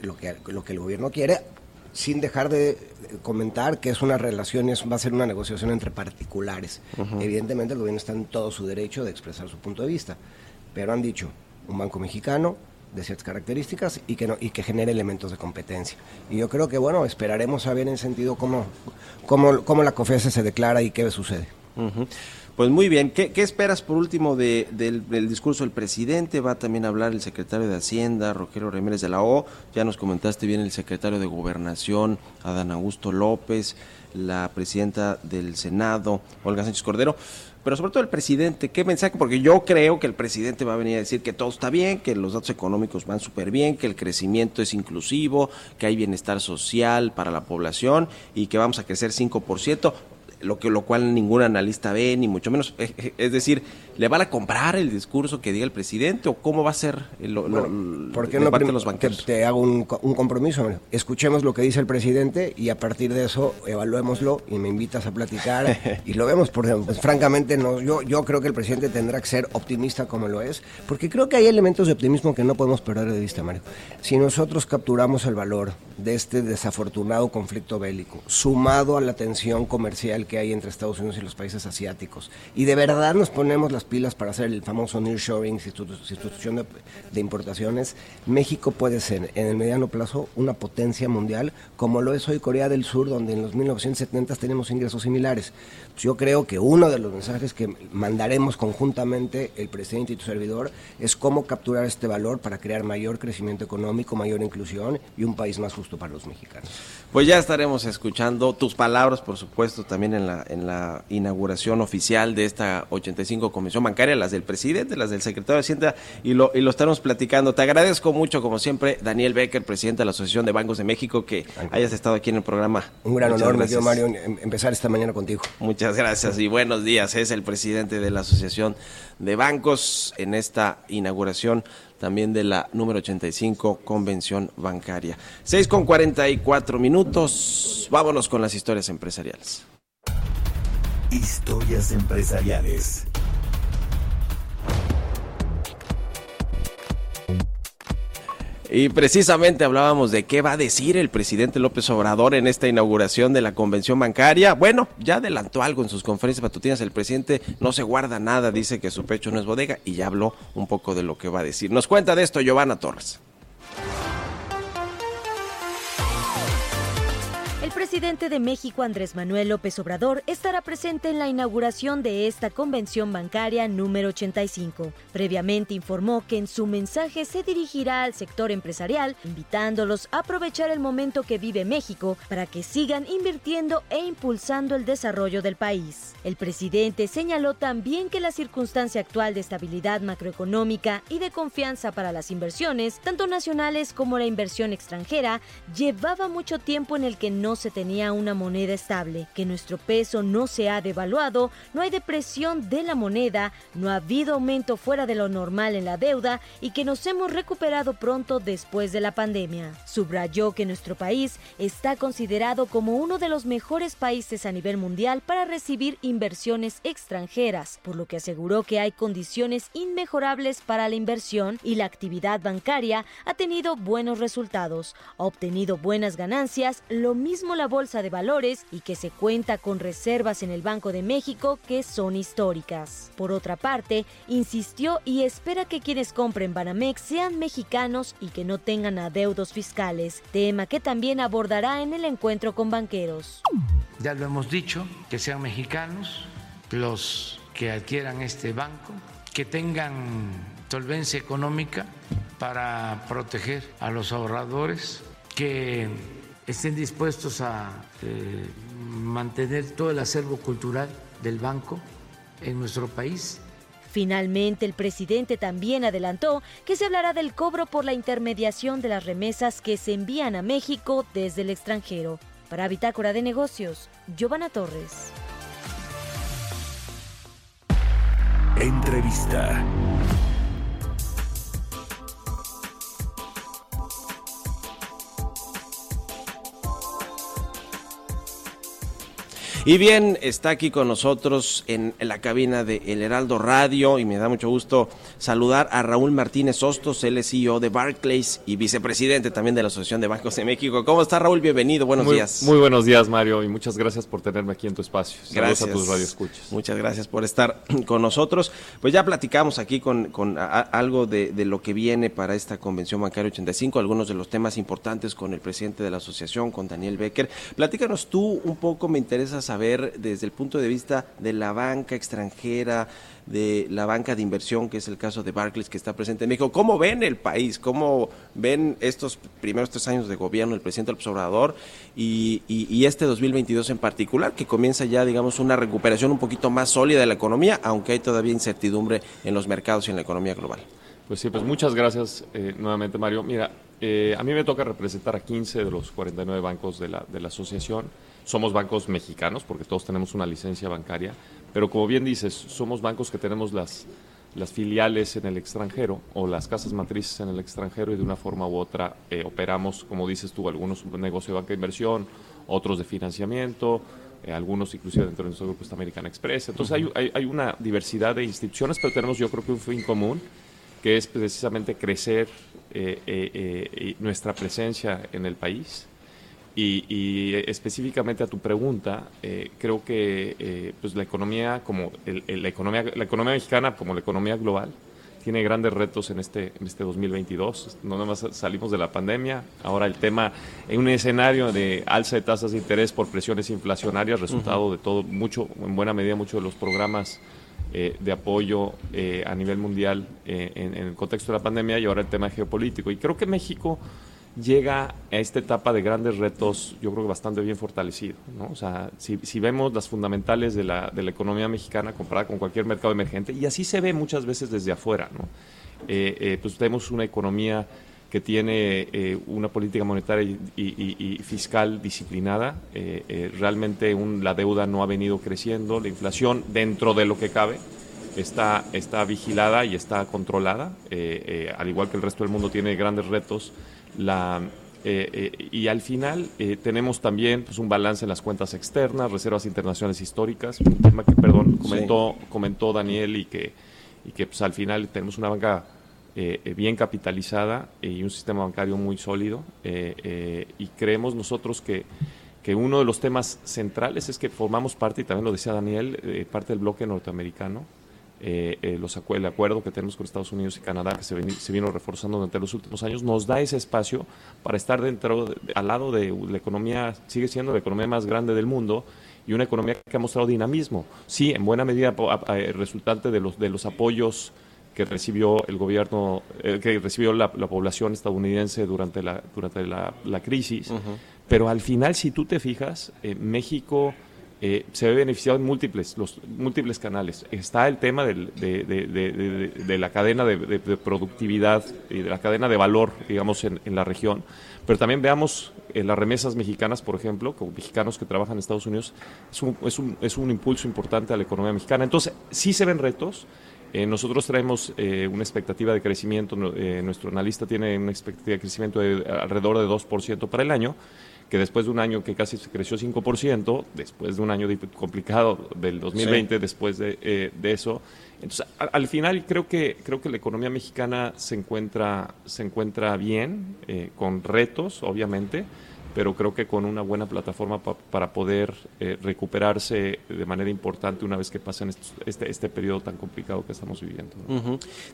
H: Lo que, lo que el gobierno quiere, sin dejar de comentar que es una relación, es, va a ser una negociación entre particulares. Evidentemente el gobierno está en todo su derecho de expresar su punto de vista, pero han dicho un banco mexicano de ciertas características y que, no, y que genere elementos de competencia. Y yo creo que, bueno, esperaremos a ver en sentido cómo, cómo, cómo la COFESE se declara y qué sucede.
B: Pues muy bien, ¿qué, esperas por último de- del, del discurso del presidente? Va también a hablar el secretario de Hacienda, Rogelio Ramírez de la O, ya nos comentaste bien el secretario de Gobernación, Adán Augusto López, la presidenta del Senado, Olga Sánchez Cordero, pero sobre todo el presidente, ¿qué mensaje? Porque yo creo que el presidente va a venir a decir que todo está bien, que los datos económicos van súper bien, que el crecimiento es inclusivo, que hay bienestar social para la población y que vamos a crecer 5% lo que lo cual ningún analista ve ni mucho menos es decir le van a comprar el discurso que diga el presidente o cómo va a ser lo, lo-
H: ¿Por qué
B: de
H: no
B: parte de los
H: te,
B: banqueros
H: te hago un, un compromiso? Escuchemos lo que dice el presidente y a partir de eso evaluémoslo y me invitas a platicar y lo vemos. Porque, pues, francamente, no, yo, yo creo que el presidente tendrá que ser optimista como lo es, porque creo que hay elementos de optimismo que no podemos perder de vista, Mario. Si nosotros capturamos el valor de este desafortunado conflicto bélico, sumado a la tensión comercial que hay entre Estados Unidos y los países asiáticos, y de verdad nos ponemos las pilas para hacer el famoso nearshoring, sustitu- sustitución de, de importaciones, México puede ser en el mediano plazo una potencia mundial, como lo es hoy Corea del Sur, donde en los 1970 tenemos ingresos similares. Yo creo que uno de los mensajes que mandaremos conjuntamente el presidente y tu servidor es cómo capturar este valor para crear mayor crecimiento económico, mayor inclusión y un país más justo para los mexicanos.
B: pues ya estaremos escuchando tus palabras por supuesto también en la en la inauguración oficial de esta 85 comisión bancaria las del presidente las del secretario de Hacienda y lo y lo estaremos platicando te agradezco mucho como siempre Daniel Becker presidente de la Asociación de Bancos de México que hayas estado aquí en el programa
H: Un gran
B: Muchas
H: honor, querido Mario, em- empezar esta mañana contigo.
B: Muchas gracias y buenos días. Es el presidente de la Asociación de Bancos en esta inauguración también de la número 85 Convención Bancaria. 6 con 44 minutos. Vámonos con las historias empresariales.
D: Historias empresariales.
B: Y precisamente hablábamos de qué va a decir el presidente López Obrador en esta inauguración de la convención bancaria. Bueno, ya adelantó algo en sus conferencias matutinas. El presidente no se guarda nada, dice que su pecho no es bodega y ya habló un poco de lo que va a decir. Nos cuenta de esto Giovanna Torres.
I: El presidente de México, Andrés Manuel López Obrador, estará presente en la inauguración de esta convención bancaria número 85. Previamente informó que en su mensaje se dirigirá al sector empresarial, invitándolos a aprovechar el momento que vive México para que sigan invirtiendo e impulsando el desarrollo del país. El presidente señaló también que la circunstancia actual de estabilidad macroeconómica y de confianza para las inversiones, tanto nacionales como la inversión extranjera, llevaba mucho tiempo en el que no se tenía una moneda estable, que nuestro peso no se ha devaluado, no hay depresión de la moneda, no ha habido aumento fuera de lo normal en la deuda y que nos hemos recuperado pronto después de la pandemia. Subrayó que nuestro país está considerado como uno de los mejores países a nivel mundial para recibir inversiones extranjeras, por lo que aseguró que hay condiciones inmejorables para la inversión y la actividad bancaria ha tenido buenos resultados, ha obtenido buenas ganancias, lo mismo la bolsa de valores y que se cuenta con reservas en el Banco de México que son históricas. Por otra parte, insistió y espera que quienes compren Banamex sean mexicanos y que no tengan adeudos fiscales, tema que también abordará en el encuentro con banqueros.
J: Ya lo hemos dicho, que sean mexicanos los que adquieran este banco, que tengan solvencia económica para proteger a los ahorradores, que estén dispuestos a eh, mantener todo el acervo cultural del banco en nuestro país.
I: Finalmente, el presidente también adelantó que se hablará del cobro por la intermediación de las remesas que se envían a México desde el extranjero. Para Bitácora de Negocios, Giovanna Torres.
D: Entrevista.
B: Y bien, está aquí con nosotros en la cabina de El Heraldo Radio y me da mucho gusto saludar a Raúl Martínez Hostos, él es CEO de Barclays y vicepresidente también de la Asociación de Bancos de México. ¿Cómo está Raúl? Bienvenido, buenos
K: muy,
B: días.
K: Muy buenos días, Mario, y muchas gracias por tenerme aquí en tu espacio. Saludos
B: Gracias
K: a tus radioescuchas.
B: Muchas gracias por estar con nosotros. Pues ya platicamos aquí con, con a- algo de, de lo que viene para esta Convención Bancaria 85, algunos de los temas importantes con el presidente de la asociación, con Daniel Becker. Platícanos tú un poco, me interesa saber desde el punto de vista de la banca extranjera, de la banca de inversión, que es el caso de Barclays que está presente en México. ¿Cómo ven el país? ¿Cómo ven estos primeros tres años de gobierno del presidente López Obrador y, y- y este 2022 en particular, que comienza ya, digamos, una recuperación un poquito más sólida de la economía, aunque hay todavía incertidumbre en los mercados y en la economía global?
K: Pues sí, pues muchas gracias eh, nuevamente, Mario. Mira, eh, a mí me toca representar a 15 de los 49 bancos de la, de la asociación. Somos bancos mexicanos porque todos tenemos una licencia bancaria, pero como bien dices, somos bancos que tenemos las, las filiales en el extranjero o las casas matrices en el extranjero y de una forma u otra eh, operamos, como dices tú, algunos un negocio de banca de inversión, otros de financiamiento, eh, algunos inclusive dentro de nuestro grupo está American Express. Entonces hay, hay, hay una diversidad de instituciones, pero tenemos yo creo que un fin común, que es precisamente crecer eh, nuestra presencia en el país. Y, y, específicamente a tu pregunta, eh, creo que eh, pues la economía como el- el- la economía la economía mexicana como la economía global tiene grandes retos en este en este 2022. No nada más salimos de la pandemia, ahora el tema en un escenario de alza de tasas de interés por presiones inflacionarias, resultado de todo mucho en buena medida muchos de los programas eh, de apoyo eh, a nivel mundial eh, en, en el contexto de la pandemia y ahora el tema geopolítico. Y creo que México llega a esta etapa de grandes retos, yo creo que bastante bien fortalecido. ¿no? O sea, si, si vemos las fundamentales de la, de la economía mexicana comparada con cualquier mercado emergente, y así se ve muchas veces desde afuera, ¿no? Eh, eh, pues tenemos una economía que tiene eh, una política monetaria y, y- y- fiscal disciplinada. Eh, eh, realmente un- la deuda no ha venido creciendo, la inflación dentro de lo que cabe está, está vigilada y está controlada, eh, eh, al igual que el resto del mundo tiene grandes retos. La, eh, eh, y al final eh, tenemos también pues, un balance en las cuentas externas, reservas internacionales históricas, un tema que, perdón, comentó, comentó Daniel y que, y que pues, al final tenemos una banca eh, eh, bien capitalizada y un sistema bancario muy sólido. y creemos nosotros que, que uno de los temas centrales es que formamos parte, y también lo decía Daniel, parte del bloque norteamericano. Eh, eh, los acu- el acuerdo que tenemos con Estados Unidos y Canadá, que se, veni- se vino reforzando durante los últimos años, nos da ese espacio para estar dentro, de- al lado de la economía, sigue siendo la economía más grande del mundo y una economía que ha mostrado dinamismo. Sí, en buena medida a- resultante de los, de los apoyos que recibió el gobierno, eh, que recibió la, la población estadounidense durante la, durante la, la crisis. Pero al final, si tú te fijas, eh, México eh, se ve beneficiado en múltiples, los múltiples canales. Está el tema de, de- de- la cadena de, productividad y de la cadena de valor, digamos, en, en la región. Pero también veamos eh, las remesas mexicanas, por ejemplo, con mexicanos que trabajan en Estados Unidos, es un, es un, es un impulso importante a la economía mexicana. Entonces, sí se ven retos. Eh, nosotros traemos eh, una expectativa de crecimiento, eh, nuestro analista tiene una expectativa de crecimiento de alrededor de 2% para el año, que después de un año que casi se creció 5%, después de un año complicado del 2020, después de, eh, de eso, entonces al final creo que creo que la economía mexicana se encuentra se encuentra bien, eh, con retos, obviamente, pero creo que con una buena plataforma pa- para poder eh, recuperarse de manera importante una vez que pasen estos- este, este periodo tan complicado que estamos viviendo.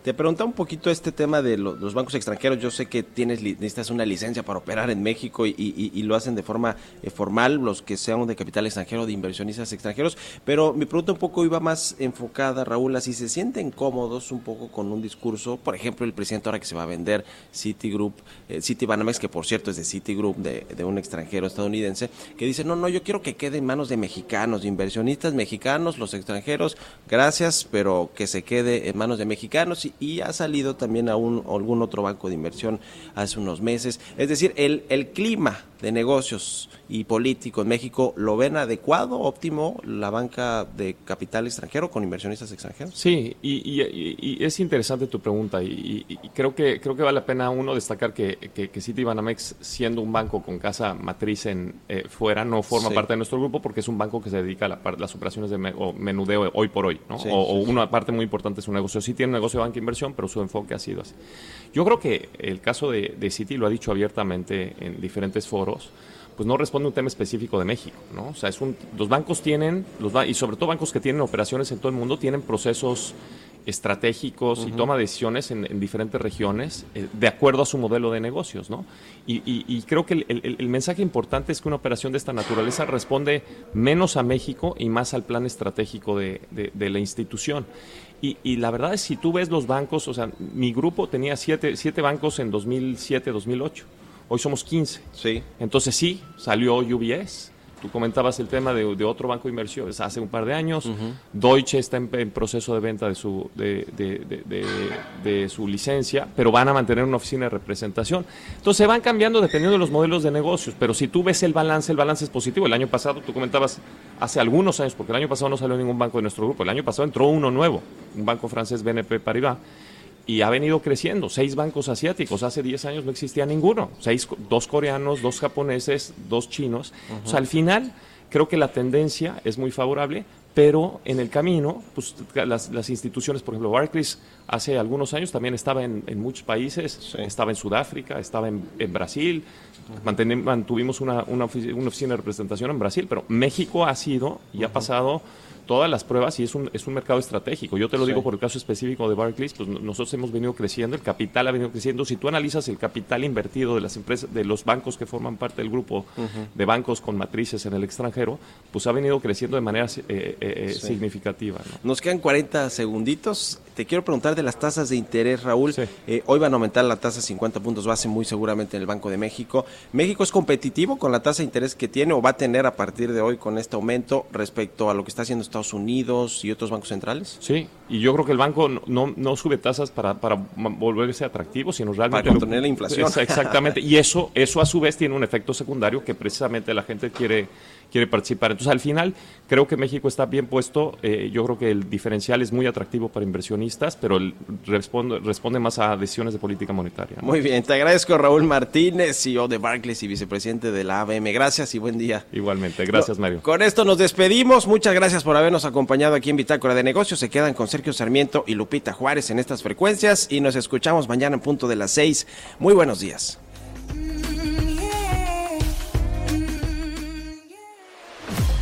B: Te preguntaba un poquito este tema de lo- los bancos extranjeros. Yo sé que tienes necesitas una licencia para operar en México y, lo hacen de forma eh, formal, los que sean de capital extranjero, de inversionistas extranjeros. Pero mi pregunta un poco iba más enfocada, Raúl, a si se sienten cómodos un poco con un discurso. Por ejemplo, el presidente ahora que se va a vender Citigroup, eh, Citibanamex, que por cierto es de Citigroup, de, de un extranjero estadounidense, que dice, no, no, yo quiero que quede en manos de mexicanos, inversionistas mexicanos, los extranjeros, gracias, pero que se quede en manos de mexicanos. Y, y ha salido también a, un, algún otro banco de inversión hace unos meses. Es decir, el, el clima de negocios y político en México, ¿lo ven adecuado, óptimo, la banca de capital extranjero con inversionistas extranjeros?
K: Sí, y, y- y- es interesante tu pregunta y, y- creo que creo que vale la pena uno destacar que, que, que Citibanamex, siendo un banco con casa matriz en eh, fuera, no forma
B: Sí.
K: parte de nuestro grupo porque es un banco que se dedica a la las operaciones de me- o menudeo hoy por hoy, ¿no?
B: Sí,
K: o,
B: sí,
K: una parte muy importante es un negocio. Sí tiene un negocio de banca de inversión, pero su enfoque ha sido así. Yo creo que el caso de, de Citi lo ha dicho abiertamente en diferentes foros pues no responde a un tema específico de México, ¿no? O sea, es un, los bancos tienen, los y sobre todo bancos que tienen operaciones en todo el mundo, tienen procesos estratégicos y toma decisiones en, en diferentes regiones eh, de acuerdo a su modelo de negocios, ¿no? Y, y- y creo que el, el- el mensaje importante es que una operación de esta naturaleza responde menos a México y más al plan estratégico de, de- de la institución. Y, y la verdad es, si tú ves los bancos, o sea, mi grupo tenía siete, siete bancos en 2007, 2008. Hoy somos 15.
B: Sí.
K: Entonces sí, salió UBS. Tú comentabas el tema de, de otro banco de inversiones hace un par de años. Deutsche está en, en proceso de venta de su, de su licencia, pero van a mantener una oficina de representación. Entonces se van cambiando dependiendo de los modelos de negocios, pero si tú ves el balance, el balance es positivo. El año pasado, tú comentabas, hace algunos años, porque el año pasado no salió ningún banco de nuestro grupo, el año pasado entró uno nuevo, un banco francés BNP Paribas, y ha venido creciendo. Seis bancos asiáticos, hace 10 años no existía ninguno. Seis, dos coreanos, dos japoneses, dos chinos. O sea, al final creo que la tendencia es muy favorable, pero en el camino, pues las, las instituciones, por ejemplo, Barclays hace algunos años también estaba en, en muchos países, estaba en Sudáfrica, estaba en, en Brasil, mantuvimos una, una oficina de representación en Brasil, pero México ha sido y ha pasado todas las pruebas y es un, es un mercado estratégico. Yo te lo
B: Sí.
K: digo por el caso específico de Barclays, pues no- nosotros hemos venido creciendo, el capital ha venido creciendo. Si tú analizas el capital invertido de las empresas, de los bancos que forman parte del grupo de bancos con matrices en el extranjero, pues ha venido creciendo de manera eh, eh,
B: Sí.
K: significativa. ¿no?
B: Nos quedan 40 segunditos. Te quiero preguntar de las tasas de interés, Raúl. Eh, hoy van a aumentar la tasa 50 puntos base muy seguramente en el Banco de México. ¿México es competitivo con la tasa de interés que tiene o va a tener a partir de hoy con este aumento respecto a lo que está haciendo Estados Unidos y otros bancos centrales?
K: Sí, y yo creo que el banco no, no, no sube tasas para, para volverse atractivo, sino realmente...
B: Para contener la inflación.
K: Es- Exactamente, y eso, eso a su vez tiene un efecto secundario que precisamente la gente quiere, quiere participar. Entonces, al final, creo que México está bien puesto. Eh, yo creo que el diferencial es muy atractivo para inversionistas, pero el- responde, responde más a decisiones de política monetaria. ¿no?
B: Muy bien, te agradezco Raúl Martínez, CEO de Barclays y vicepresidente de la ABM. Gracias y buen día.
K: Igualmente, gracias, Mario.
B: Con esto nos despedimos. Muchas gracias por habernos acompañado aquí en Bitácora de Negocios. Se quedan con Sergio Sarmiento y Lupita Juárez en estas frecuencias y nos escuchamos mañana en punto de las seis. Muy buenos días.